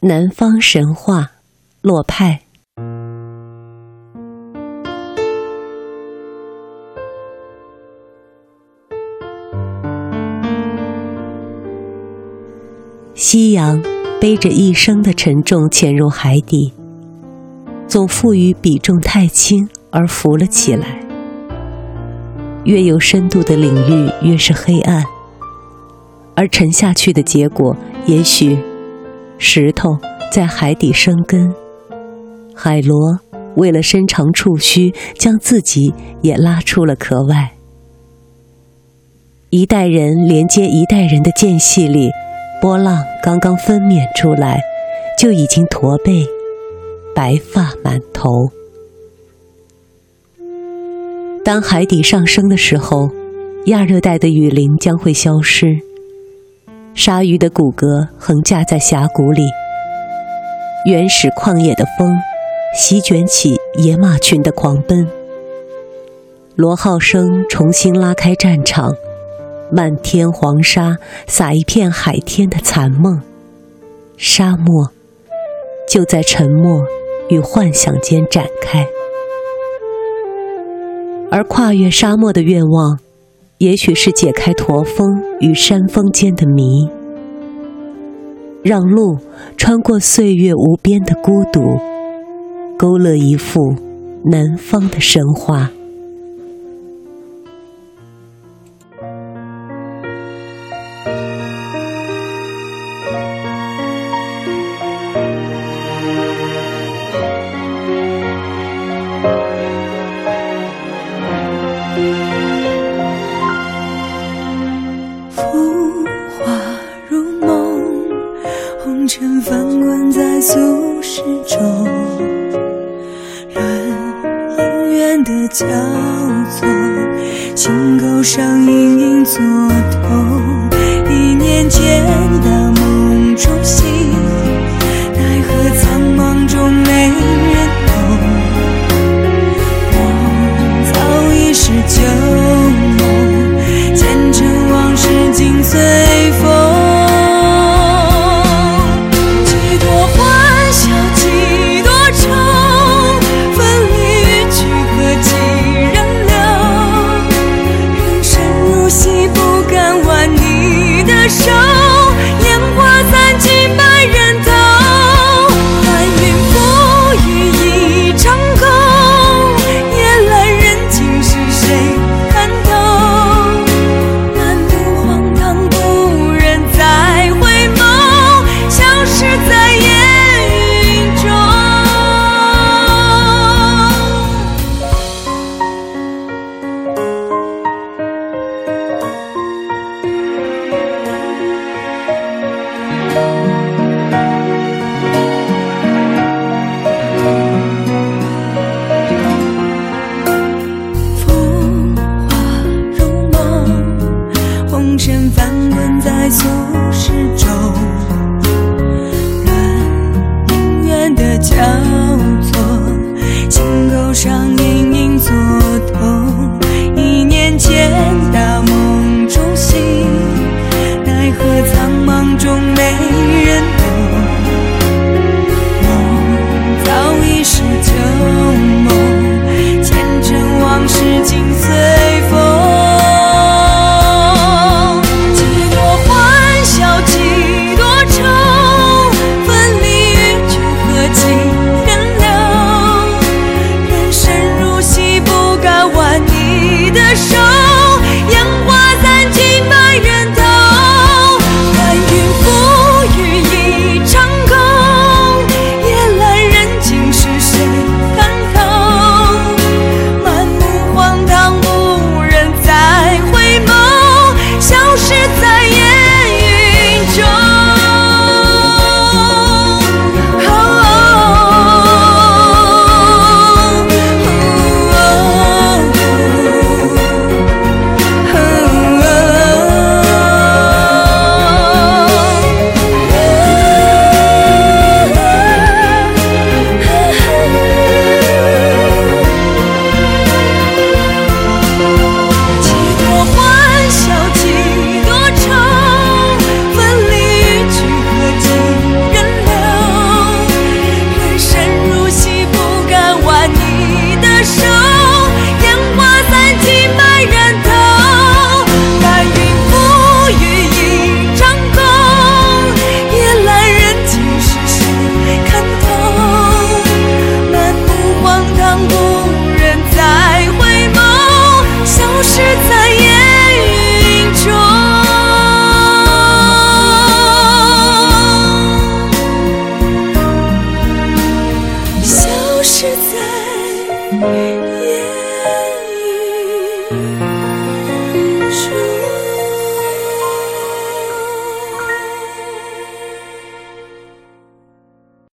南方神话，洛派。夕阳背着一生的沉重潜入海底，总负于比重太轻而浮了起来。越有深度的领域，越是黑暗，而沉下去的结果，也许。石头在海底生根，海螺为了伸长触须，将自己也拉出了壳外。一代人连接一代人的间隙里，波浪刚刚分娩出来，就已经驼背，白发满头。当海底上升的时候，亚热带的雨林将会消失。鲨鱼的骨骼横架在峡谷里，原始旷野的风席卷起野马群的狂奔。罗号声重新拉开战场，漫天黄沙撒一片海天的残梦，沙漠就在沉默与幻想间展开。而跨越沙漠的愿望。也许是解开驼峰与山峰间的谜，让路穿过岁月无边的孤独，勾勒一幅南方的神话。红尘翻滚在俗世中，论姻缘的交错，心口上隐隐作痛。一念间的梦中醒，奈何苍茫中没人懂。我早已是旧梦，前尘往事尽随烟雨